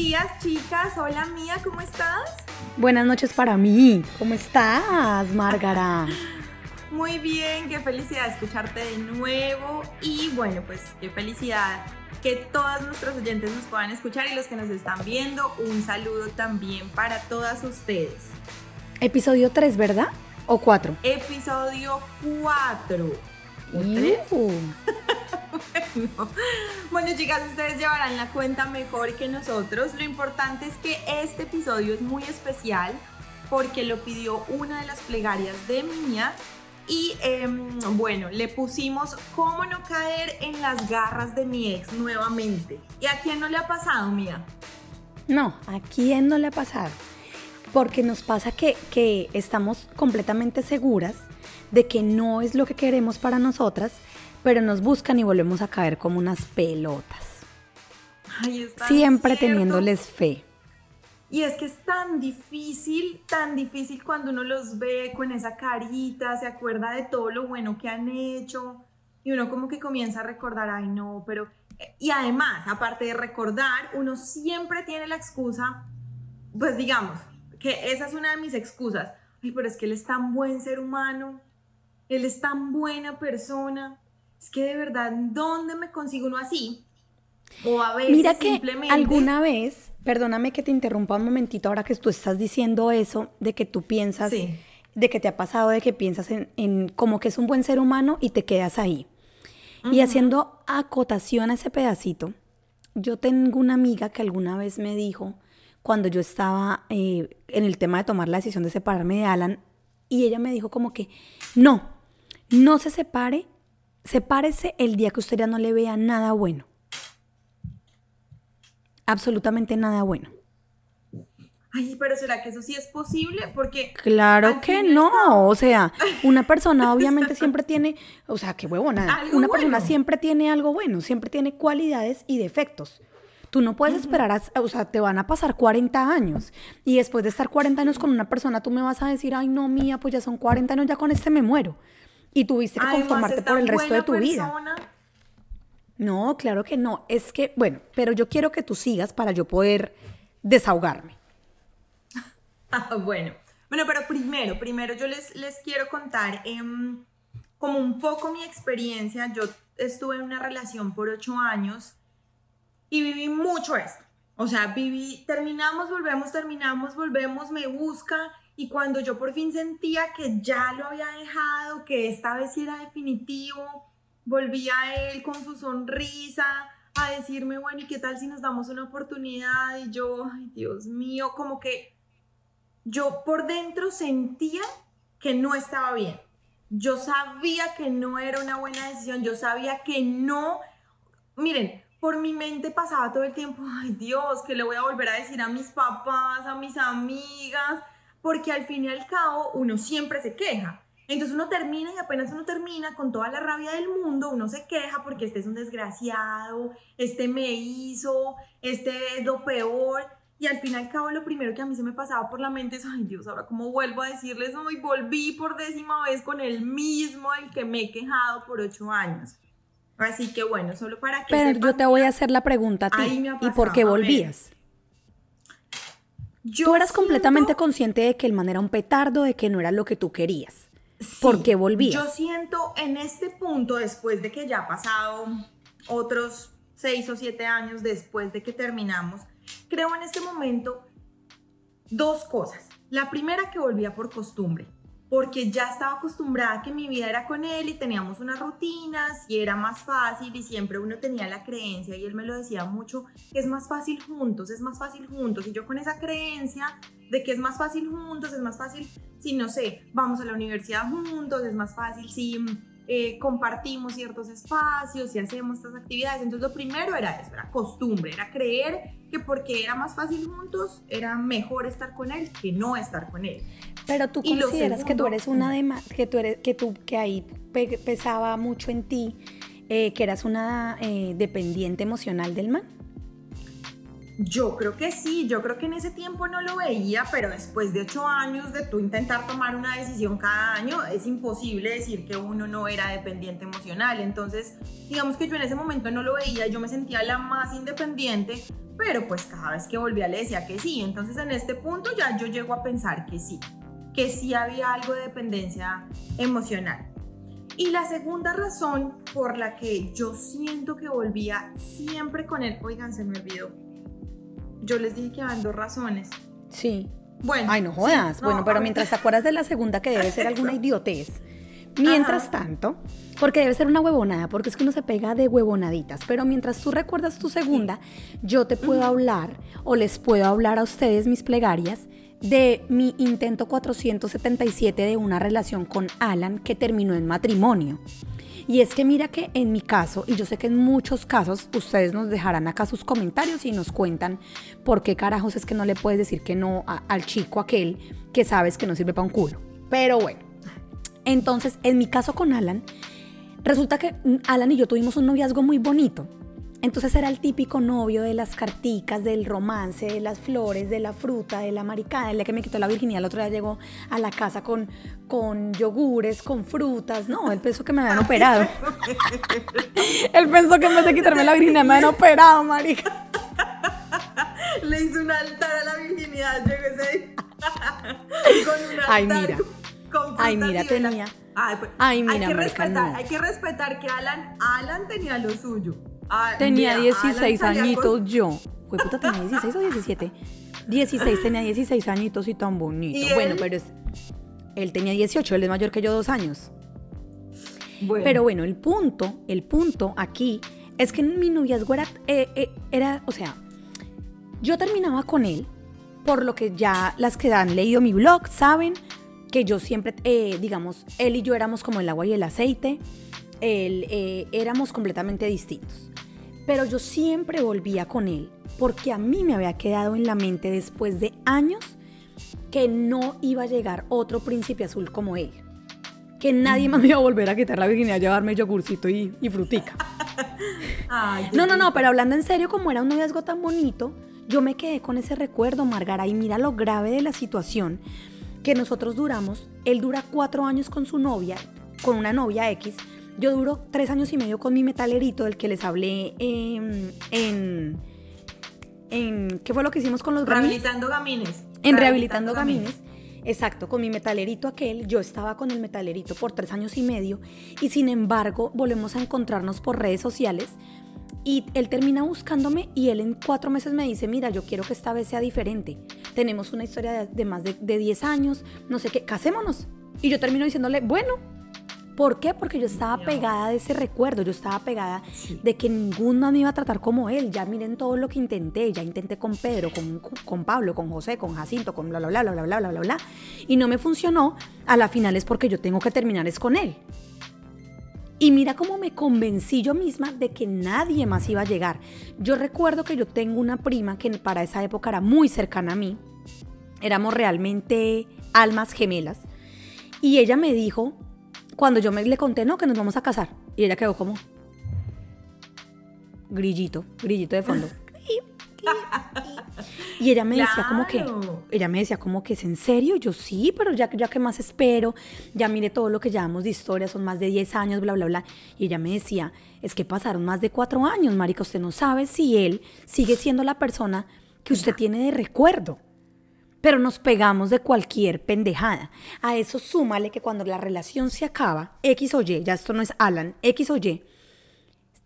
días, chicas. Hola, Mía, ¿cómo estás? Buenas noches para mí. ¿Cómo estás, Márgara? Muy bien, qué felicidad escucharte de nuevo. Y bueno, pues qué felicidad que todos nuestros oyentes nos puedan escuchar y los que nos están viendo, un saludo también para todas ustedes. Episodio 3, ¿verdad? ¿O 4? Episodio 4. bueno. chicas, ustedes llevarán la cuenta mejor que nosotros. Lo importante es que este episodio es muy especial porque lo pidió una de las plegarias de Mía. Y em, bueno, le pusimos cómo no caer en las garras de mi ex nuevamente. ¿Y a quién no le ha pasado, Mía? No, ¿a quién no le ha pasado? Porque nos pasa que, que estamos completamente seguras de que no es lo que queremos para nosotras, pero nos buscan y volvemos a caer como unas pelotas. Siempre teniéndoles fe. Y es que es tan difícil, tan difícil cuando uno los ve con esa carita, se acuerda de todo lo bueno que han hecho y uno como que comienza a recordar, ay no, pero... Y además, aparte de recordar, uno siempre tiene la excusa, pues digamos, que esa es una de mis excusas, ay, pero es que él es tan buen ser humano, él es tan buena persona. Es que de verdad, ¿dónde me consigo uno así? O a veces Mira que alguna vez, perdóname que te interrumpa un momentito ahora que tú estás diciendo eso, de que tú piensas, de que te ha pasado, de que piensas en, como que es un buen ser humano y te quedas ahí. Y haciendo acotación a ese pedacito, yo tengo una amiga que alguna vez me dijo, cuando yo estaba eh, en el tema de tomar la decisión de separarme de Alan, y ella me dijo como que, no, no se separe, sepárese el día que usted ya no le vea nada bueno. Absolutamente nada bueno. Ay, pero ¿será que eso sí es posible? Porque... Claro que no, o sea, una persona obviamente siempre tiene, o sea, qué huevona, una persona siempre tiene algo bueno, siempre tiene cualidades y defectos. Tú no puedes esperar, o sea, te van a pasar 40 años y después de estar 40 años con una persona, tú me vas a decir, ay, no, mía, pues ya son 40 años, ya con este me muero y tuviste que conformarte por el resto de tu vida. No, claro que no. Es que, bueno, pero yo quiero que tú sigas para yo poder desahogarme. Ah, bueno. Bueno, pero primero, primero yo les, les quiero contar em, como un poco mi experiencia. Yo estuve en una relación por ocho años y viví mucho esto. O sea, viví, terminamos, volvemos, terminamos, volvemos, me busca y cuando yo por fin sentía que ya lo había dejado, que esta vez era definitivo, volvía a él con su sonrisa a decirme, bueno, ¿y qué tal si nos damos una oportunidad? Y yo, ay Dios mío, como que yo por dentro sentía que no estaba bien. Yo sabía que no era una buena decisión, yo sabía que no, miren, por mi mente pasaba todo el tiempo, ay Dios, que le voy a volver a decir a mis papás, a mis amigas, porque al fin y al cabo uno siempre se queja. Entonces uno termina y apenas uno termina con toda la rabia del mundo, uno se queja porque este es un desgraciado, este me hizo, este es lo peor. Y al fin y al cabo lo primero que a mí se me pasaba por la mente es, ay Dios, ahora cómo vuelvo a decirles, hoy volví por décima vez con el mismo del que me he quejado por ocho años. Así que bueno, solo para que... Pero yo te voy a hacer la pregunta a ti. ¿Y por qué volvías? Tú eras completamente consciente de que el man era un petardo, de que no era lo que tú querías. ¿Por qué volvías? Yo siento en este punto, después de que ya ha pasado otros seis o siete años después de que terminamos, creo en este momento dos cosas. La primera que volvía por costumbre porque ya estaba acostumbrada que mi vida era con él y teníamos unas rutinas y era más fácil y siempre uno tenía la creencia y él me lo decía mucho, es más fácil juntos, es más fácil juntos. Y yo con esa creencia de que es más fácil juntos, es más fácil si no sé, vamos a la universidad juntos, es más fácil si eh, compartimos ciertos espacios y hacemos estas actividades. Entonces lo primero era eso, era costumbre, era creer que porque era más fácil juntos, era mejor estar con él que no estar con él. Pero tú consideras que tú eres una de que tú eres, que tú, que ahí pesaba mucho en ti, eh, que eras una eh, dependiente emocional del man. Yo creo que sí, yo creo que en ese tiempo no lo veía, pero después de ocho años de tú intentar tomar una decisión cada año, es imposible decir que uno no era dependiente emocional. Entonces, digamos que yo en ese momento no lo veía, yo me sentía la más independiente, pero pues cada vez que volvía le decía que sí. Entonces en este punto ya yo llego a pensar que sí, que sí había algo de dependencia emocional. Y la segunda razón por la que yo siento que volvía siempre con él, oigan, se me olvidó yo les dije que habían dos razones. Sí. Bueno. Ay, no jodas. bueno, pero mientras te acuerdas de la segunda, que debe ser alguna idiotez. Mientras tanto, porque debe ser una huevonada, porque es que uno se pega de huevonaditas, pero mientras tú recuerdas tu segunda, yo te puedo hablar o les puedo hablar a ustedes, mis plegarias, de mi intento 477 de una relación con Alan que terminó en matrimonio. Y es que mira que en mi caso, y yo sé que en muchos casos ustedes nos dejarán acá sus comentarios y nos cuentan por qué carajos es que no le puedes decir que no al chico aquel que sabes que no sirve para un culo. Pero bueno, entonces en mi caso con Alan, resulta que Alan y yo tuvimos un noviazgo muy bonito. Entonces era el típico novio de las carticas, del romance, de las flores, de la fruta, de la maricada. El día que me quitó la virginidad, el otro día llegó a la casa con, con yogures, con frutas. No, él pensó que me habían operado. él pensó que en vez de quitarme la virginidad me habían operado, marica. Le hizo un altar a la virginidad, llegó ese con un altar. Ay, mira. Ay, mira, tenía. Ay, pues, Ay, mira, hay que, respetar, hay que respetar que Alan, Alan tenía lo suyo. Ah, tenía 16 añitos yo. Fue puta, tenía 16 o 17. 16, tenía 16 añitos y tan bonito. bueno, pero es, él tenía 18, él es mayor que yo dos años. Pero bueno, el punto, el punto aquí es que mi noviazgo era, eh, eh, era, o sea, yo terminaba con él, por lo que ya las que han leído mi blog saben que yo siempre, eh, digamos, él y yo éramos como el agua y el aceite, él, éramos completamente distintos pero yo siempre volvía con él, porque a mí me había quedado en la mente después de años que no iba a llegar otro príncipe azul como él. Que nadie más me iba a volver a quitar la virginidad, llevarme yogurcito y, y frutica. no, no, no, pero hablando en serio, como era un noviazgo tan bonito, yo me quedé con ese recuerdo, Margara, y mira lo grave de la situación, que nosotros duramos, él dura cuatro años con su novia, con una novia X, yo duro tres años y medio con mi metalerito, del que les hablé en, en, ¿Qué fue lo que hicimos con los Rehabilitando gamines. En Rehabilitando, gamines. Exacto, con mi metalerito aquel, yo estaba con el metalerito por tres años y medio y sin embargo volvemos a encontrarnos por redes sociales y él termina buscándome y él en cuatro meses me dice, mira, yo quiero que esta vez sea diferente. Tenemos una historia de, más de, de 10 años, no sé qué, casémonos. Y yo termino diciéndole, bueno, ¿Por qué? Porque yo estaba pegada de ese recuerdo, yo estaba pegada de que ninguno me iba a tratar como él. Ya miren todo lo que intenté, ya intenté con Pedro, con, con Pablo, con José, con Jacinto, con bla, bla, bla, bla, bla, bla, bla, bla. Y no me funcionó. A la final es porque yo tengo que terminar es con él. Y mira cómo me convencí yo misma de que nadie más iba a llegar. Yo recuerdo que yo tengo una prima que para esa época era muy cercana a mí. Éramos realmente almas gemelas. Y ella me dijo, cuando yo me le conté, no, que nos vamos a casar. Y ella quedó como grillito, grillito de fondo. Y ella me decía como que, ella me decía como que es en serio, yo sí, pero ya, ya que más espero, ya mire todo lo que llevamos de historia, son más de 10 años, bla, bla, bla. Y ella me decía, es que pasaron más de 4 años, marica, usted no sabe si él sigue siendo la persona que usted tiene de recuerdo pero nos pegamos de cualquier pendejada. A eso súmale que cuando la relación se acaba, X o Y, ya esto no es Alan, X o Y,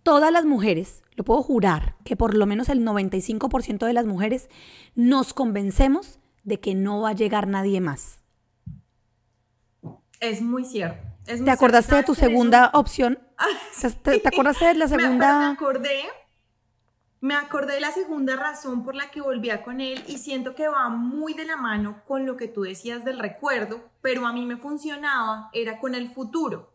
todas las mujeres, lo puedo jurar, que por lo menos el 95% de las mujeres nos convencemos de que no va a llegar nadie más. Es muy cierto. ¿Te acordaste de tu segunda opción? ¿Te, ¿Te, acordaste de la segunda? me acordé me acordé de la segunda razón por la que volvía con él y siento que va muy de la mano con lo que tú decías del recuerdo, pero a mí me funcionaba, era con el futuro.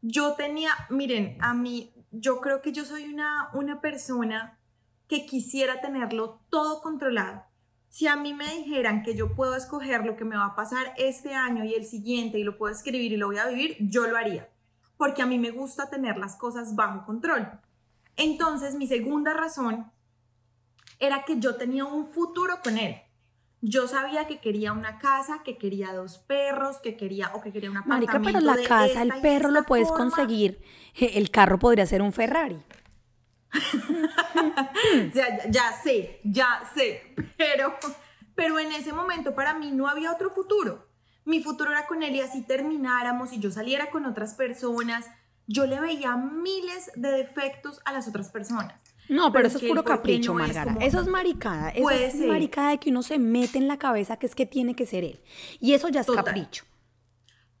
Yo tenía, miren, a mí, yo creo que yo soy una, una persona que quisiera tenerlo todo controlado. Si a mí me dijeran que yo puedo escoger lo que me va a pasar este año y el siguiente y lo puedo escribir y lo voy a vivir, yo lo haría, porque a mí me gusta tener las cosas bajo control. Entonces, mi segunda razón era que yo tenía un futuro con él. Yo sabía que quería una casa, que quería dos perros, que quería o que quería una Marica, pero la casa, el perro lo puedes conseguir. El carro podría ser un Ferrari. ya, ya, sé, ya sé, pero, pero en ese momento para mí no había otro futuro. Mi futuro era con él y así termináramos y yo saliera con otras personas. Yo le veía miles de defectos a las otras personas. No, pero, eso es puro capricho, Margara. eso es maricada. Eso es maricada de que uno se mete en la cabeza que es que tiene que ser él. Y eso ya es capricho.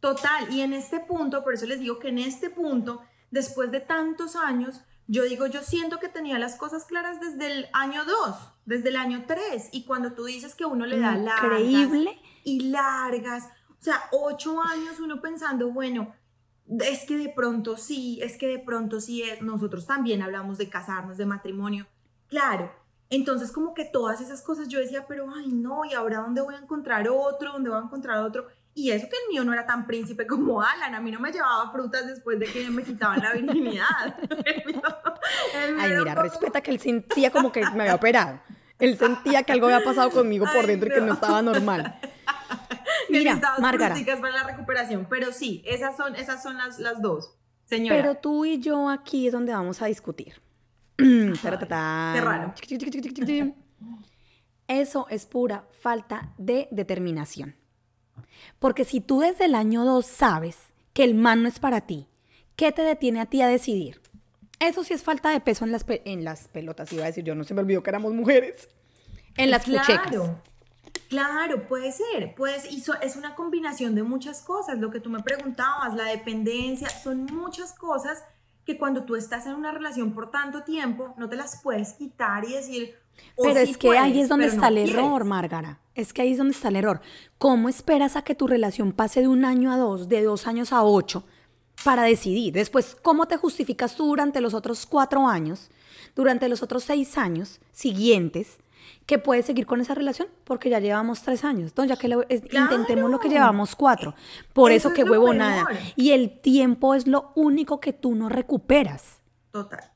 Total. Y en este punto, por eso les digo que en este punto, después de tantos años, yo digo, yo siento que tenía las cosas claras desde el año 2, desde el año 3. Y cuando tú dices que uno le da Increíble. y largas, o sea, ocho años uno pensando, bueno, es que de pronto sí, es que de pronto sí es, nosotros también hablamos de casarnos, de matrimonio, claro. Entonces como que todas esas cosas yo decía, pero ay no, ¿y ahora dónde voy a encontrar otro? ¿Dónde voy a encontrar otro? Y eso que el mío no era tan príncipe como Alan, a mí no me llevaba frutas después de que me quitaban la virginidad. ay, mira, respeta que él sentía como que me había operado. Él sentía que algo había pasado conmigo por dentro y que no estaba normal. Mira, Márgara. para la recuperación, pero sí, esas son, esas son las, las dos. Señora. Pero tú y yo aquí es donde vamos a discutir. Qué raro. Eso es pura falta de determinación. Porque si tú desde el año 2 sabes que el man no es para ti, ¿qué te detiene a ti a decidir? Eso sí es falta de peso en las, en las pelotas, iba a decir yo, no se me olvidó que éramos mujeres. En las claro. Claro, puede ser, pues, y es una combinación de muchas cosas, lo que tú me preguntabas, la dependencia, son muchas cosas que cuando tú estás en una relación por tanto tiempo, no te las puedes quitar y decir... pero es que ahí es donde está el error, Márgara. Es que ahí es donde está el error. ¿Cómo esperas a que tu relación pase de un año a dos, de dos años a ocho, para decidir? Después, ¿cómo te justificas tú durante los otros cuatro años, durante los otros seis años siguientes, que puedes seguir con esa relación porque ya llevamos tres años, ¿no? ya que intentemos lo que llevamos cuatro. Por eso, que huevo nada. Y el tiempo es lo único que tú no recuperas. Total.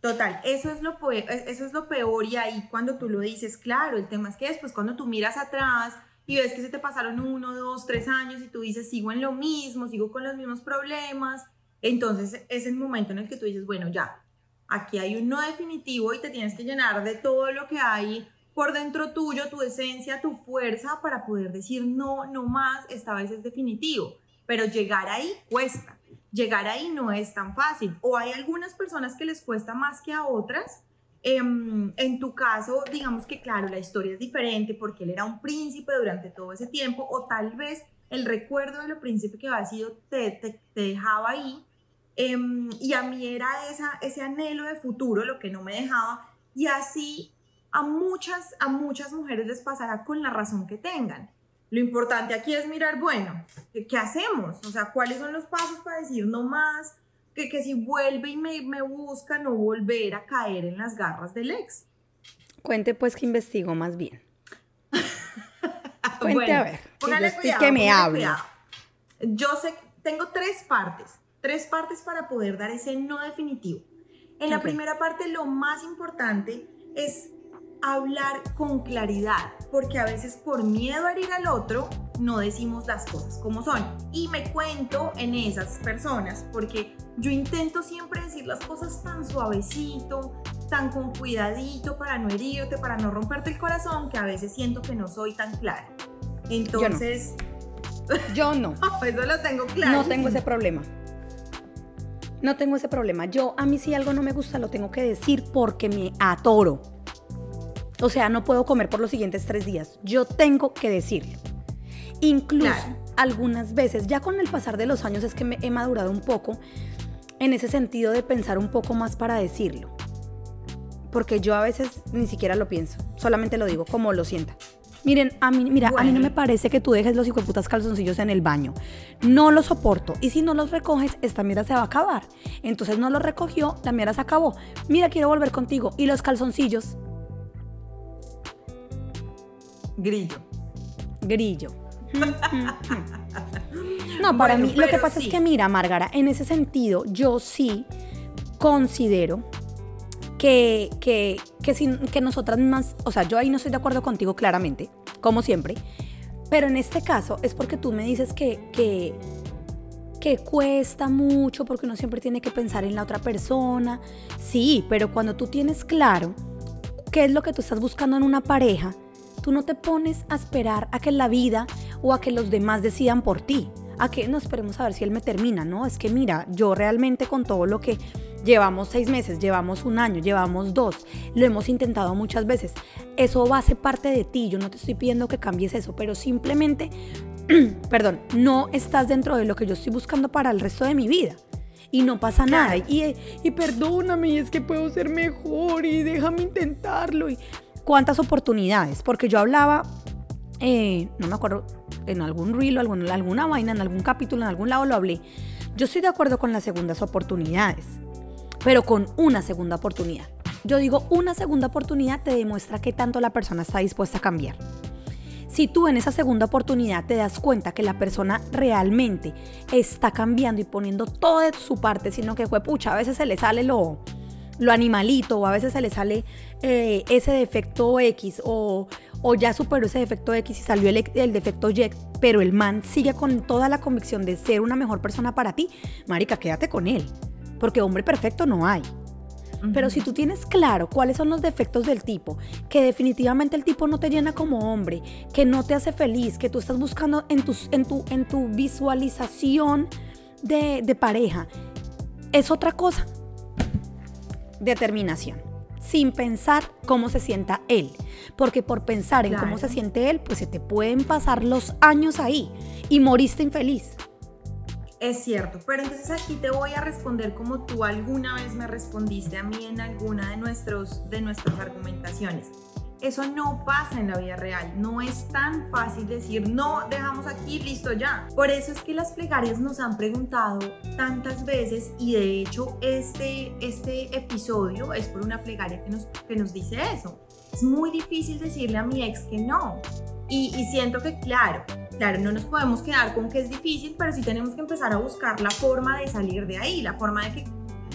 Total, eso es, lo eso es lo peor y ahí cuando tú lo dices, claro, el tema es que después cuando tú miras atrás y ves que se te pasaron uno, dos, tres años y tú dices, sigo en lo mismo, sigo con los mismos problemas, entonces es el momento en el que tú dices, bueno, ya, aquí hay un no definitivo y te tienes que llenar de todo lo que hay por dentro tuyo, tu esencia, tu fuerza para poder decir no, no más, esta vez es definitivo. Pero llegar ahí cuesta. Llegar ahí no es tan fácil. O hay algunas personas que les cuesta más que a otras. Em, en tu caso, digamos que claro, la historia es diferente porque él era un príncipe durante todo ese tiempo o tal vez el recuerdo de lo príncipe que había sido te, te, te dejaba ahí. Em, y a mí era esa, ese anhelo de futuro lo que no me dejaba. Y así a muchas, a muchas mujeres les pasará con la razón que tengan. Lo importante aquí es mirar, bueno, ¿qué, hacemos? O sea, ¿cuáles son los pasos para decir no más? Que, que si vuelve y me, me busca, no volver a caer en las garras del ex. Cuente pues que investigo más bien. Cuente a ver, que, me habla. Yo sé, tengo tres partes, tres partes para poder dar ese no definitivo. En la primera parte, lo más importante es hablar con claridad, porque a veces por miedo a herir al otro no decimos las cosas como son. Y me cuento en esas personas, porque yo intento siempre decir las cosas tan suavecito, tan con cuidadito para no herirte, para no romperte el corazón, que a veces siento que no soy tan clara. Entonces... Yo no. Eso lo tengo claro. No tengo ese problema. No tengo ese problema. Yo, a mí si algo no me gusta, lo tengo que decir porque me atoro. O sea, no puedo comer por los siguientes tres días. Yo tengo que decirlo. Incluso algunas veces, ya con el pasar de los años es que me he madurado un poco en ese sentido de pensar un poco más para decirlo. Porque yo a veces ni siquiera lo pienso, solamente lo digo como lo sienta. Miren, a mí, mira, a mí no me parece que tú dejes los putas calzoncillos en el baño. No lo soporto. Y si no los recoges, esta mierda se va a acabar. Entonces no los recogió, la mierda se acabó. Mira, quiero volver contigo. Y los calzoncillos, Grillo. Grillo. no, para mí lo que pasa es que mira, Márgara, en ese sentido yo sí considero que, que, que, sin, que nosotras más, o sea, yo ahí no estoy de acuerdo contigo claramente, como siempre, pero en este caso es porque tú me dices que, que, que cuesta mucho, porque uno siempre tiene que pensar en la otra persona. Sí, pero cuando tú tienes claro qué es lo que tú estás buscando en una pareja, tú no te pones a esperar a que la vida o a que los demás decidan por ti. A que no esperemos a ver si él me termina, ¿no? Es que mira, yo realmente con todo lo que llevamos seis meses, llevamos un año, llevamos dos, lo hemos intentado muchas veces. Eso va a ser parte de ti. Yo no te estoy pidiendo que cambies eso, pero simplemente, perdón, no estás dentro de lo que yo estoy buscando para el resto de mi vida y no pasa nada. Y, y perdóname, es que puedo ser mejor y déjame intentarlo. Y cuántas oportunidades, porque yo hablaba, eh, no me acuerdo, en algún reel o alguna, alguna vaina, en algún capítulo, en algún lado lo hablé. Yo estoy de acuerdo con las segundas oportunidades, pero con una segunda oportunidad. Yo digo, una segunda oportunidad te demuestra que tanto la persona está dispuesta a cambiar. Si tú en esa segunda oportunidad te das cuenta que la persona realmente está cambiando y poniendo todo su parte, sino que fue pucha, a veces se le sale lo, lo animalito o a veces se le sale eh, ese defecto X o, o, ya superó ese defecto X y salió el, el, defecto Y, pero el man sigue con toda la convicción de ser una mejor persona para ti, marica, quédate con él, porque hombre perfecto no hay. Pero si tú tienes claro cuáles son los defectos del tipo, que definitivamente el tipo no te llena como hombre, que no te hace feliz, que tú estás buscando en, tus, en, tu, en tu visualización de, de pareja, es otra cosa. Determinación. Sin pensar cómo se sienta él. Porque por pensar en cómo se siente él, pues se te pueden pasar los años ahí y moriste infeliz. Es cierto, pero entonces aquí te voy a responder como tú alguna vez me respondiste a mí en alguna de, nuestros, de nuestras argumentaciones. Eso no pasa en la vida real, no es tan fácil decir, no, dejamos aquí, listo ya. Por eso es que las plegarias nos han preguntado tantas veces y de hecho este, este episodio es por una plegaria que nos, que nos dice eso. Es muy difícil decirle a mi ex que no. Y, y siento que, claro, Claro, no nos podemos quedar con que es difícil, pero sí tenemos que empezar a buscar la forma de salir de ahí, la forma de que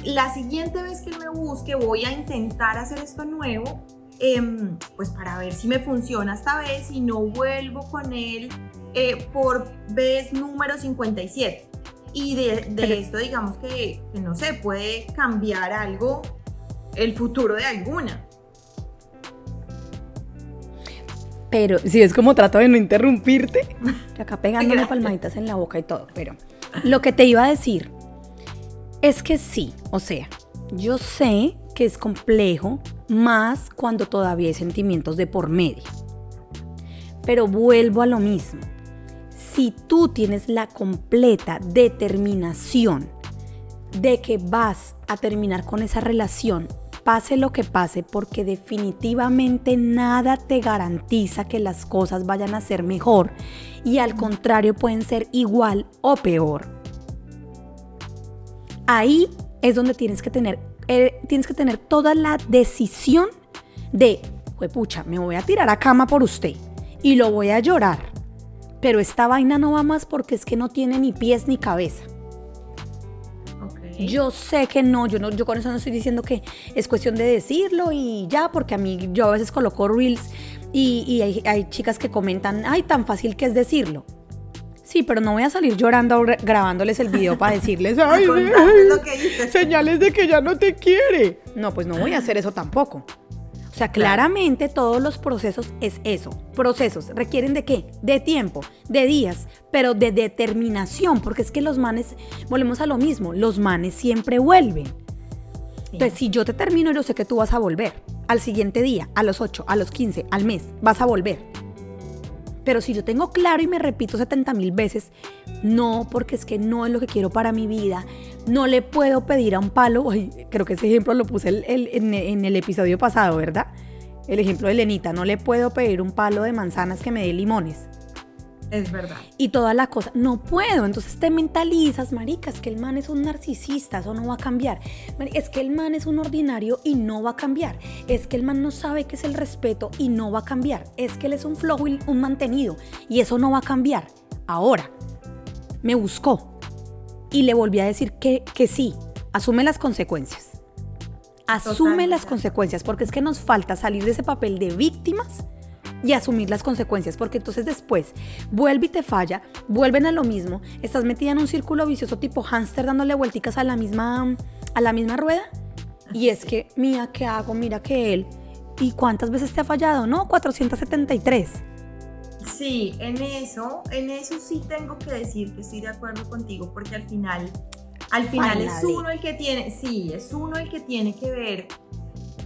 la siguiente vez que él me busque voy a intentar hacer esto nuevo, em, pues para ver si me funciona esta vez y no vuelvo con él eh, por vez número 57. Y de, esto digamos que, que, no sé, puede cambiar algo el futuro de alguna. Pero si es como trato de no interrumpirte, acá pegándome palmaditas en la boca y todo, pero lo que te iba a decir es que sí, o sea, yo sé que es complejo, más cuando todavía hay sentimientos de por medio. Pero vuelvo a lo mismo. Si tú tienes la completa determinación de que vas a terminar con esa relación pase lo que pase, porque definitivamente nada te garantiza que las cosas vayan a ser mejor y al contrario pueden ser igual o peor. Ahí es donde tienes que tener, eh, tienes que tener toda la decisión de, pucha, me voy a tirar a cama por usted y lo voy a llorar. Pero esta vaina no va más porque es que no tiene ni pies ni cabeza. Yo sé que no, yo no, yo con eso no estoy diciendo que es cuestión de decirlo y ya, porque a mí yo a veces coloco reels y, hay, chicas que comentan, ay, tan fácil que es decirlo. Sí, pero no voy a salir llorando grabándoles el video para decirles, ay, señales de que ya no te quiere. No, pues no voy a hacer eso tampoco. O sea, claramente todos los procesos es eso. Procesos requieren de qué? De tiempo, de días, pero de determinación, porque es que los manes, volvemos a lo mismo, los manes siempre vuelven. Entonces, si yo te termino, yo sé que tú vas a volver. Al siguiente día, a los 8, a los 15, al mes, vas a volver. Pero si yo tengo claro y me repito 70 mil veces, no, porque es que no es lo que quiero para mi vida, no le puedo pedir a un palo, creo que ese ejemplo lo puse en, en el episodio pasado, ¿verdad? El ejemplo de Lenita, no le puedo pedir un palo de manzanas que me dé limones. Es verdad. Y toda la cosa, no puedo. Entonces te mentalizas, marica, es que el man es un narcisista, eso no va a cambiar. Es que el man es un ordinario y no va a cambiar. Es que el man no sabe qué es el respeto y no va a cambiar. Es que él es un flojo y un mantenido y eso no va a cambiar. Ahora, me buscó y le volví a decir que, que sí, asume las consecuencias. Asume las consecuencias, porque es que nos falta salir de ese papel de víctimas y asumir las consecuencias, porque entonces después vuelve y te falla, vuelven a lo mismo, estás metida en un círculo vicioso tipo hámster dándole vuelticas a la misma, a la misma rueda. Y es que, mía, ¿qué hago? Mira que él. ¿Y cuántas veces te ha fallado? No, 473. Sí, en eso, en eso sí tengo que decir que estoy de acuerdo contigo, porque al final, al final es uno el que tiene, sí, es uno el que tiene que ver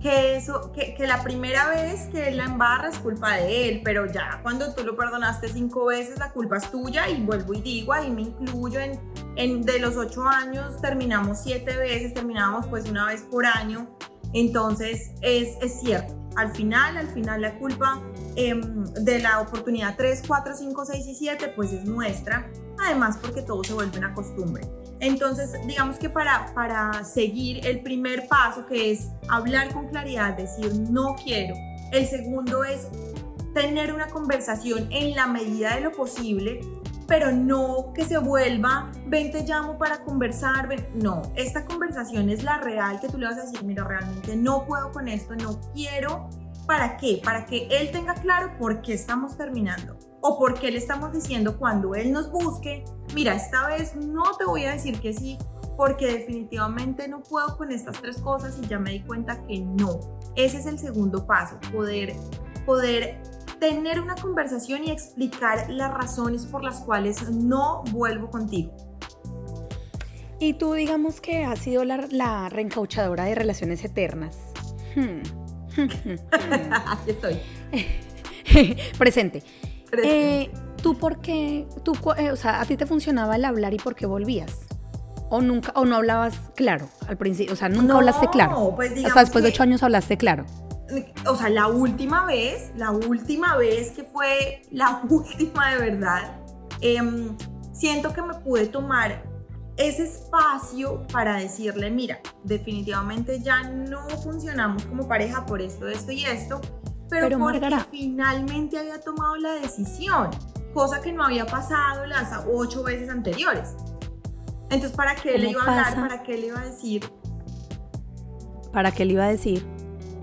que eso, que, que, la primera vez que él la embarra es culpa de él, pero ya cuando tú lo perdonaste cinco veces, la culpa es tuya y vuelvo y digo, ahí me incluyo en, en de los ocho años, terminamos siete veces, terminamos pues una vez por año, entonces es, es cierto, al final, al final la culpa em, de la oportunidad 3, 4, 5, 6 y 7 pues es nuestra, además porque todo se vuelve una costumbre. Entonces, digamos que para, para seguir el primer paso, que es hablar con claridad, decir no quiero. El segundo es tener una conversación en la medida de lo posible, pero no que se vuelva, ven te llamo para conversar, no, esta conversación es la real que tú le vas a decir, mira, realmente no puedo con esto, no quiero, ¿para qué? Para que él tenga claro por qué estamos terminando o por qué le estamos diciendo cuando él nos busque, mira, esta vez no te voy a decir que sí, porque definitivamente no puedo con estas tres cosas y ya me di cuenta que no. Ese es el segundo paso, poder, poder tener una conversación y explicar las razones por las cuales no vuelvo contigo. Y tú digamos que has sido la, reencauchadora de relaciones eternas. Hmm. Aquí estoy. Presente. Eh, ¿Tú por qué? Tú, eh, o sea, ¿a ti te funcionaba el hablar y por qué volvías? ¿O nunca, o no hablabas claro al principio? O sea, nunca hablaste claro. Pues o sea, después de ocho años hablaste claro. O sea, la última vez, la última vez que fue la última de verdad, em, siento que me pude tomar ese espacio para decirle, mira, definitivamente ya no funcionamos como pareja por esto, esto y esto, pero, porque finalmente había tomado la decisión, cosa que no había pasado las ocho veces anteriores. Entonces, ¿para qué le iba a hablar? ¿Para qué le iba a decir? ¿Para qué le iba a decir?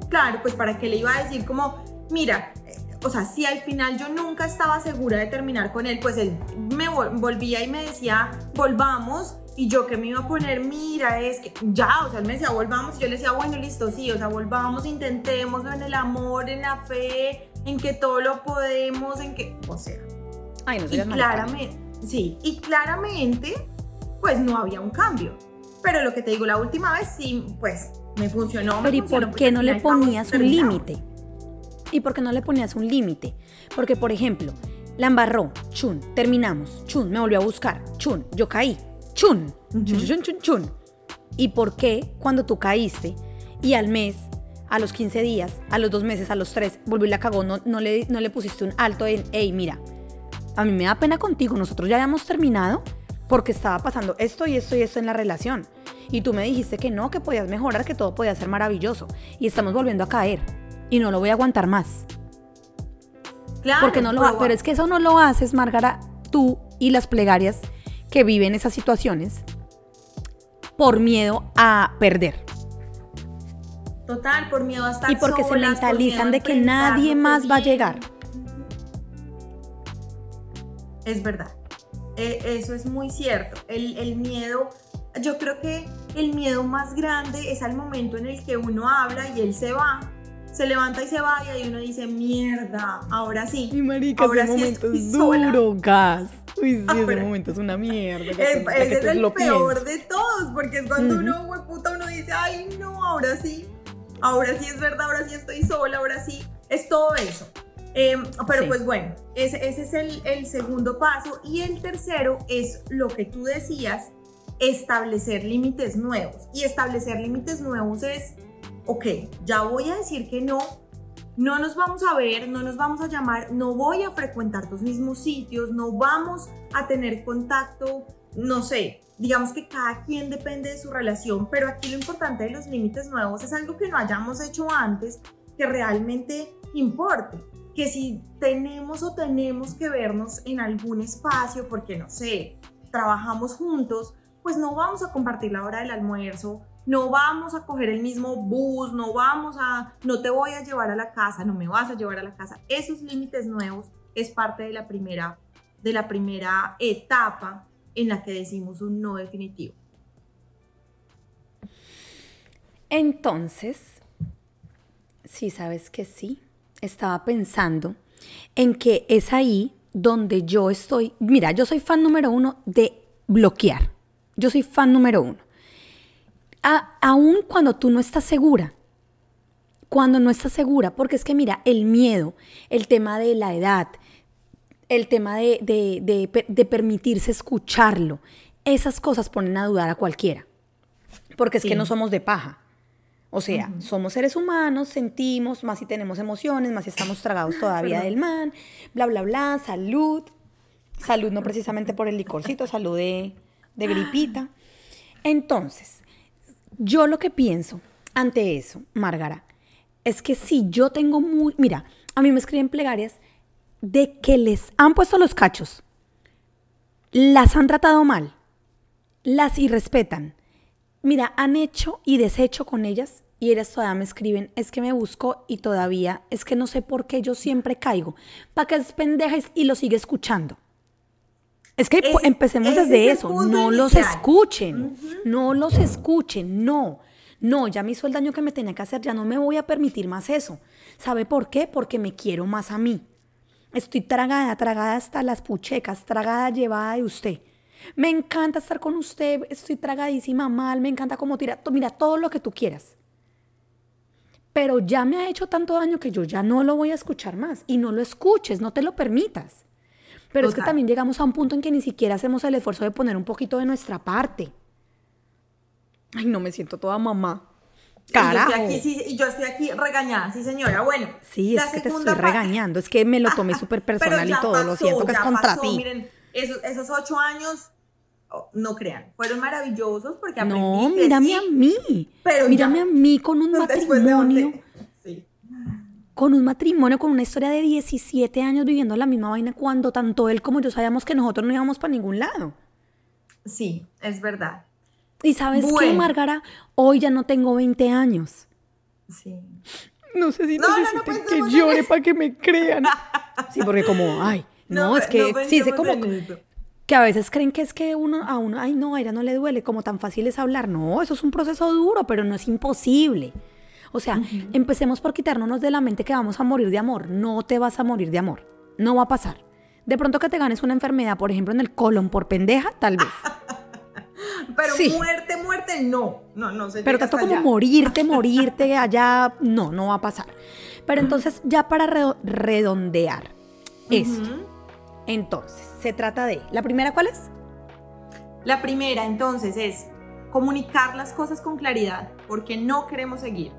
Claro, pues para qué le iba a decir como, mira, eh, o sea, si al final yo nunca estaba segura de terminar con él, pues él me volvía y me decía, volvamos, y yo que me iba a poner, mira, es que ya, o sea, él me decía, volvamos. Y yo le decía, bueno, listo, sí, o sea, volvamos, intentémoslo en el amor, en la fe, en que todo lo podemos, en que, o sea. Ay, no y claramente, sí, y claramente, pues no había un cambio. Pero lo que te digo, la última vez sí, pues me funcionó. Pero ¿y por qué no le ponías un límite? ¿Y por qué no le ponías un límite? Porque, por ejemplo, la embarró, chun, terminamos, chun, me volvió a buscar, chun, yo caí, chun, chun, chun, chun, chun. ¿Y por qué cuando tú caíste y al mes, a los 15 días, a los dos meses, a los tres, volvió y la cagó, no, no, le, no le pusiste un alto en, hey, mira, a mí me da pena contigo, nosotros ya habíamos terminado porque estaba pasando esto y esto y esto en la relación. Y tú me dijiste que no, que podías mejorar, que todo podía ser maravilloso. Y estamos volviendo a caer. Y no lo voy a aguantar más. Claro. Porque no lo Pero es que eso no lo haces, Margara, tú y las plegarias que viven esas situaciones por miedo a perder. Total, por miedo a estar Y porque se mentalizan de que nadie más va a llegar. Es verdad. E, eso es muy cierto. El, el miedo, yo creo que el miedo más grande es al momento en el que uno habla y él se va se levanta y se va y ahí uno dice, mierda, ahora sí. Mi marica, ahora ese momento es duro, gas. Uy, sí, ese momento es una mierda. ese es el peor de todos, porque es cuando uno, puta, uno dice, ay, no, ahora sí. Ahora sí es verdad, ahora sí estoy sola, ahora sí. Es todo eso. Em, pero pues bueno, ese, ese es el, el segundo paso. Y el tercero es lo que tú decías, establecer límites nuevos. Y establecer límites nuevos es ok, ya voy a decir que no, no nos vamos a ver, no nos vamos a llamar, no voy a frecuentar tus mismos sitios, no vamos a tener contacto, no sé, digamos que cada quien depende de su relación, pero aquí lo importante de los límites nuevos es algo que no hayamos hecho antes, que realmente importe, que si tenemos o tenemos que vernos en algún espacio, porque no sé, trabajamos juntos, pues no vamos a compartir la hora del almuerzo no vamos a coger el mismo bus, no vamos a, no te voy a llevar a la casa, no me vas a llevar a la casa. Esos límites nuevos es parte de la primera, de la primera etapa en la que decimos un no definitivo. Entonces, sí, sabes que sí, estaba pensando en que es ahí donde yo estoy, mira, yo soy fan número uno de bloquear, yo soy fan número uno. aún cuando tú no estás segura, cuando no estás segura, porque es que mira, el miedo, el tema de la edad, el tema de, permitirse escucharlo, esas cosas ponen a dudar a cualquiera, porque es que no somos de paja. O sea, somos seres humanos, sentimos, más si tenemos emociones, más si estamos tragados todavía del man, bla, bla, bla, salud. Salud no precisamente por el licorcito, salud de, de gripita. Entonces, yo lo que pienso ante eso, Márgara, es que si yo tengo muy... Mira, a mí me escriben plegarias de que les han puesto los cachos, las han tratado mal, las irrespetan. Mira, han hecho y deshecho con ellas y ellas todavía me escriben, es que me busco y todavía, es que no sé por qué yo siempre caigo. ¿Para que es pendeja y lo sigue escuchando? Es que empecemos desde eso, no los escuchen, no los escuchen, no. No, ya me hizo el daño que me tenía que hacer, ya no me voy a permitir más eso. ¿Sabe por qué? Porque me quiero más a mí. Estoy tragada, tragada hasta las puchecas, tragada, llevada de usted. Me encanta estar con usted, estoy tragadísima mal, me encanta como tira, mira, todo lo que tú quieras pero ya me ha hecho tanto daño que yo ya no lo voy a escuchar más. Y no lo escuches, no te lo permitas. Pero es que también llegamos a un punto en que ni siquiera hacemos el esfuerzo de poner un poquito de nuestra parte. Ay, no me siento toda mamá. Carajo. Yo estoy aquí, sí, yo estoy aquí regañada, sí señora. Bueno. Sí, es que te estoy regañando. Es que me lo tomé súper personal y todo. lo siento que es contra ti. Miren, esos, esos ocho años no crean, fueron maravillosos porque aprendí No, mírame a mí. Pero mírame a mí con un matrimonio. Con un matrimonio, con una historia de 17 años viviendo la misma vaina cuando tanto él como yo sabíamos que nosotros no íbamos para ningún lado. Sí, es verdad. Y sabes qué, Margara, hoy ya no tengo 20 años. Sí. No sé si no, necesiten que llore para que me crean. Sí, porque como, ay, no, es que sí, sé como que a veces creen que es que uno a uno, ay no, a ella no le duele, como tan fácil es hablar. No, eso es un proceso duro, pero no es imposible. O sea, empecemos por quitarnos de la mente que vamos a morir de amor. No te vas a morir de amor. No va a pasar. De pronto que te ganes una enfermedad, por ejemplo, en el colon por pendeja, tal vez. Pero muerte, muerte, no. No, no sé. Pero tanto como morirte, morirte allá, no, no va a pasar. Pero entonces, ya para redondear esto entonces, se trata de, ¿la primera cuál es? La primera entonces es comunicar las cosas con claridad, porque no queremos seguir.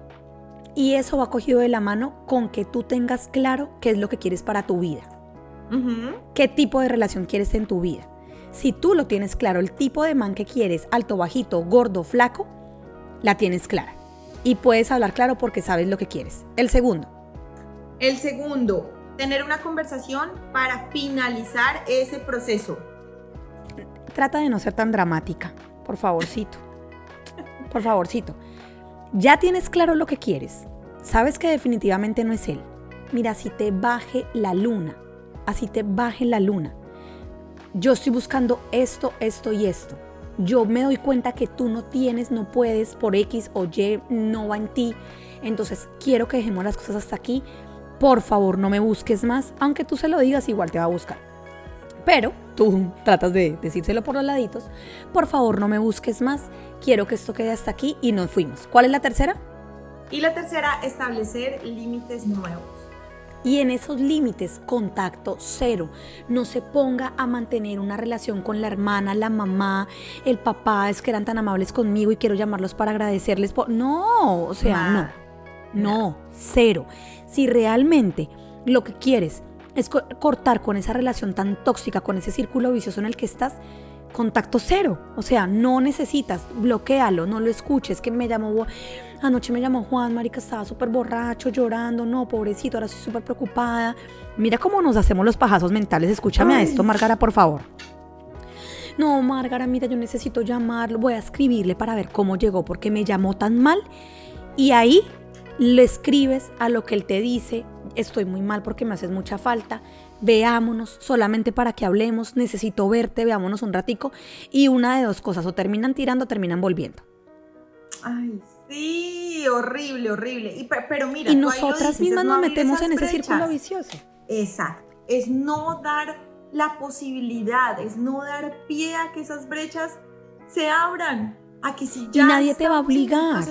Y eso va cogido de la mano con que tú tengas claro qué es lo que quieres para tu vida. ¿Qué tipo de relación quieres en tu vida? Si tú lo tienes claro, el tipo de man que quieres, alto, bajito, gordo, flaco, la tienes clara. Y puedes hablar claro porque sabes lo que quieres. El segundo. El segundo, tener una conversación para finalizar ese proceso. Trata de no ser tan dramática, por favorcito. Por favorcito. Ya tienes claro lo que quieres. Sabes que definitivamente no es él. Mira, si te baje la luna, así te baje la luna. Yo estoy buscando esto, esto y esto. Yo me doy cuenta que tú no tienes, no puedes, por X o Y, no va en ti. Entonces quiero que dejemos las cosas hasta aquí por favor no me busques más, aunque tú se lo digas, igual te va a buscar. Pero tú tratas de decírselo por los laditos, por favor no me busques más, quiero que esto quede hasta aquí y nos fuimos. ¿Cuál es la tercera? Y la tercera, establecer límites nuevos. Y en esos límites, contacto cero. No se ponga a mantener una relación con la hermana, la mamá, el papá, es que eran tan amables conmigo y quiero llamarlos para agradecerles. Por... No, o sea, no. No, cero si realmente lo que quieres es cortar con esa relación tan tóxica, con ese círculo vicioso en el que estás, contacto cero. O sea, no necesitas, bloquealo, no lo escuches, que me llamó, anoche me llamó Juan, marica, estaba súper borracho, llorando, no, pobrecito, ahora estoy súper preocupada. Mira cómo nos hacemos los pajazos mentales, escúchame a esto, Margara, por favor. no, Márgara, mira, yo necesito llamarlo, voy a escribirle para ver cómo llegó, porque me llamó tan mal. Y ahí le escribes a lo que él te dice, estoy muy mal porque me haces mucha falta, veámonos solamente para que hablemos, necesito verte, veámonos un ratico. Y una de dos cosas, o terminan tirando o terminan volviendo. Ay, sí, horrible, horrible. Y, pero mira, y nosotras mismas nos metemos en ese círculo vicioso. Exacto, es no dar la posibilidad, es no dar pie a que esas brechas se abran, a que si ya... Y nadie te va a obligar.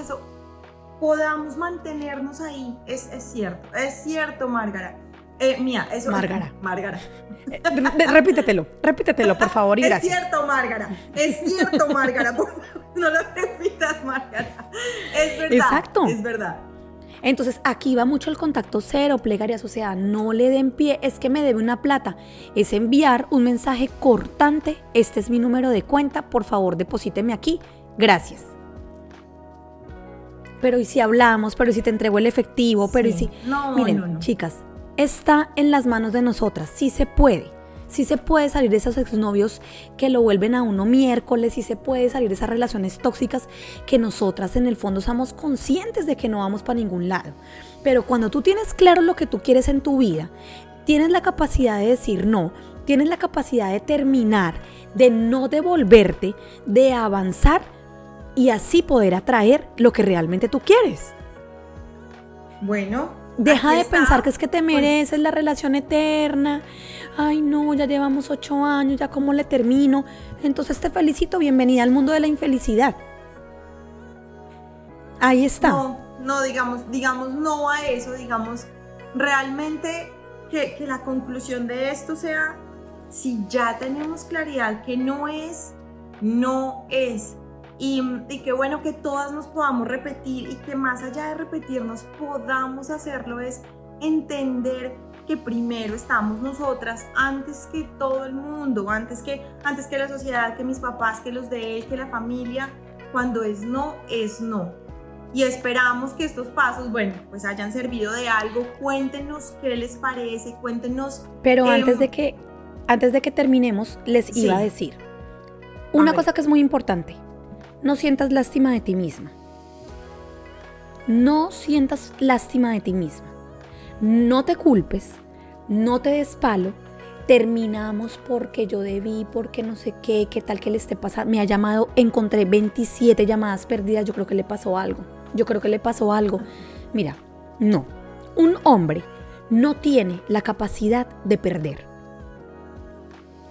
Podamos mantenernos ahí. Es, es cierto, es cierto, Márgara. Eh, mía, eso. Márgara. Márgara. Eh, repítetelo, repítetelo, por favor, y Es cierto, Márgara. Es cierto, Márgara. no lo repitas, Márgara. Es verdad. Exacto. Es verdad. Entonces aquí va mucho el contacto cero, plegarias, o sea, no le den pie, es que me debe una plata, es enviar un mensaje cortante, este es mi número de cuenta, por favor deposíteme aquí, gracias. Pero y si hablamos, pero si te entrego el efectivo, pero y si... No, Miren, chicas, está en las manos de nosotras, sí se puede. Sí se puede salir de esos exnovios que lo vuelven a uno miércoles, sí se puede salir de esas relaciones tóxicas que nosotras en el fondo somos conscientes de que no vamos para ningún lado. Pero cuando tú tienes claro lo que tú quieres en tu vida, tienes la capacidad de decir no, tienes la capacidad de terminar, de no devolverte, de avanzar y así poder atraer lo que realmente tú quieres. Bueno, Deja de pensar que es que te mereces la relación eterna. Ay, no, ya llevamos ocho años, ya cómo le termino. Entonces te felicito, bienvenida al mundo de la infelicidad. Ahí está. No, no, digamos, digamos no a eso, digamos, realmente que, que la conclusión de esto sea, si ya tenemos claridad que no es, no es. Y, y qué bueno que todas nos podamos repetir y que más allá de repetirnos podamos hacerlo es entender que primero estamos nosotras antes que todo el mundo, antes que, antes que la sociedad, que mis papás, que los de él, que la familia. Cuando es no, es no. Y esperamos que estos pasos, bueno, pues hayan servido de algo. Cuéntenos qué les parece, cuéntenos. Pero antes de que antes de que terminemos, les iba a decir una cosa que es muy importante no sientas lástima de ti misma. No sientas lástima de ti misma. No te culpes, no te des palo. Terminamos porque yo debí, porque no sé qué, qué tal que le esté pasando. Me ha llamado, encontré 27 llamadas perdidas, yo creo que le pasó algo. Yo creo que le pasó algo. Mira, no. Un hombre no tiene la capacidad de perder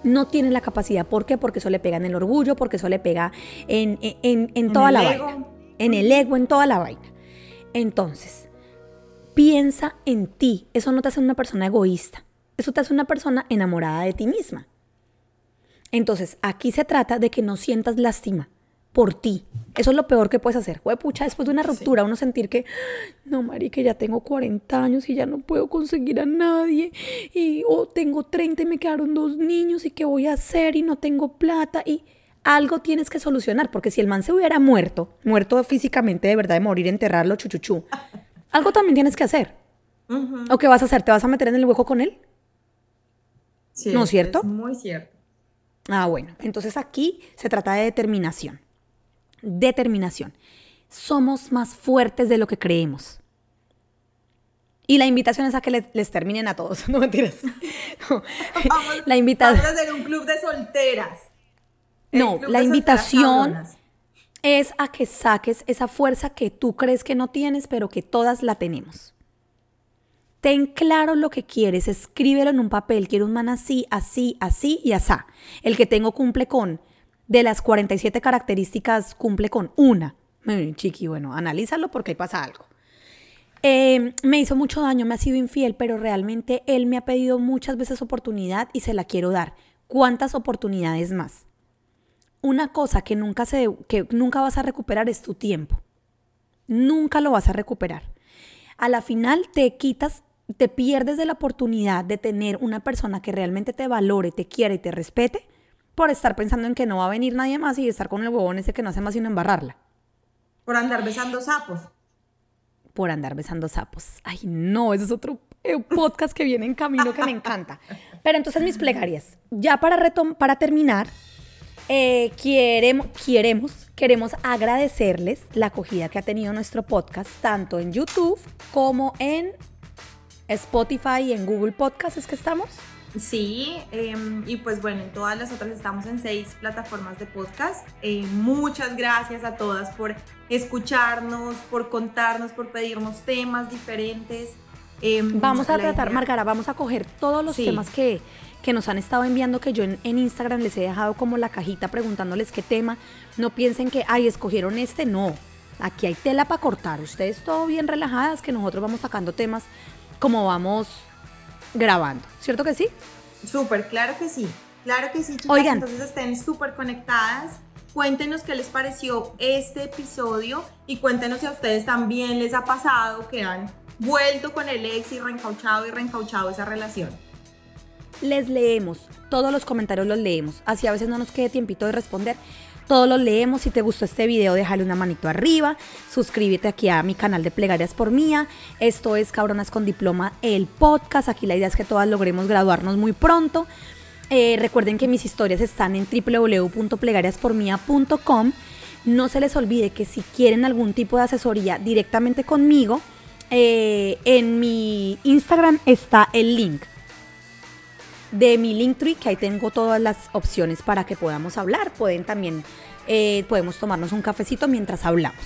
no tiene la capacidad. ¿Por qué? Porque eso le pega en el orgullo, porque eso le pega en, en, toda la vaina. En el ego, en toda la vaina. Entonces, piensa en ti. Eso no te hace una persona egoísta. Eso te hace una persona enamorada de ti misma. Entonces, aquí se trata de que no sientas lástima por ti. Eso es lo peor que puedes hacer. Pucha, después de una ruptura, uno sentir que, no, Mari, que ya tengo 40 años y ya no puedo conseguir a nadie. Y, o tengo 30 y me quedaron dos niños y qué voy a hacer y no tengo plata. Y algo tienes que solucionar, porque si el man se hubiera muerto, muerto físicamente de verdad de morir, enterrarlo, chuchuchu, algo también tienes que hacer. ¿O qué vas a hacer? ¿Te vas a meter en el hueco con él? Sí, ¿No es cierto? muy cierto. Ah, bueno, entonces aquí se trata de determinación determinación. Somos más fuertes de lo que creemos. Y la invitación es a que les, terminen a todos, no mentiras. la invitación. Vamos a hacer un club de solteras. No, la invitación es a que saques esa fuerza que tú crees que no tienes, pero que todas la tenemos. Ten claro lo que quieres, escríbelo en un papel. Quiero un man así, así, así y asá. El que tengo cumple con de las 47 características cumple con una. Chiqui, bueno, analízalo porque ahí pasa algo. Em, me hizo mucho daño, me ha sido infiel, pero realmente él me ha pedido muchas veces oportunidad y se la quiero dar. ¿Cuántas oportunidades más? Una cosa que nunca, se, que nunca vas a recuperar es tu tiempo. Nunca lo vas a recuperar. A la final te quitas, te pierdes de la oportunidad de tener una persona que realmente te valore, te quiera y te respete por estar pensando en que no va a venir nadie más y estar con el huevón ese que no hace más sino embarrarla. Por andar besando sapos. Por andar besando sapos. Ay, no, ese es otro eh, podcast que viene en camino que me encanta. Pero entonces mis plegarias. Ya para, para terminar, eh, queremos, queremos, queremos agradecerles la acogida que ha tenido nuestro podcast, tanto en YouTube como en Spotify y en Google Podcast, ¿es que estamos? Sí, em, y pues bueno, en todas las otras estamos en seis plataformas de podcast. Eh, muchas gracias a todas por escucharnos, por contarnos, por pedirnos temas diferentes. Em, vamos a tratar, Margara, vamos a coger todos los temas que, que nos han estado enviando, que yo en, Instagram les he dejado como la cajita preguntándoles qué tema. No piensen que, ay, escogieron este, no. Aquí hay tela para cortar. Ustedes todo bien relajadas, que nosotros vamos sacando temas como vamos grabando. ¿Cierto que sí? Súper, claro que sí. Claro que sí, chicas. Oigan. Entonces estén súper conectadas. Cuéntenos qué les pareció este episodio y cuéntenos si a ustedes también les ha pasado que han vuelto con el ex y reencauchado y reencauchado esa relación. Les leemos, todos los comentarios los leemos, así a veces no nos quede tiempito de responder. Todos los leemos. Si te gustó este video, déjale una manito arriba. Suscríbete aquí a mi canal de Plegarias por Mía. Esto es Cabronas con Diploma, el podcast. Aquí la idea es que todas logremos graduarnos muy pronto. Eh, recuerden que mis historias están en www.plegariaspormia.com. No se les olvide que si quieren algún tipo de asesoría directamente conmigo, eh, en mi Instagram está el link de mi Linktree, que ahí tengo todas las opciones para que podamos hablar. Pueden también, eh, podemos tomarnos un cafecito mientras hablamos.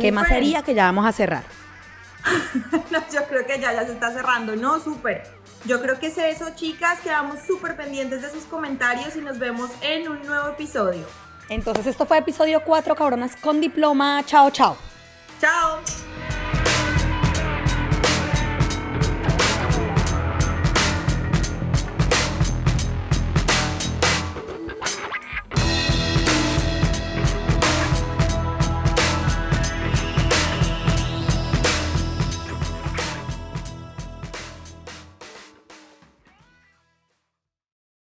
¿Qué más sería que ya vamos a cerrar? yo creo que ya, ya se está cerrando. No, súper. Yo creo que es eso, chicas. Quedamos súper pendientes de sus comentarios y nos vemos en un nuevo episodio. Entonces, esto fue episodio 4, cabronas con diploma. Chao, chao. Chao.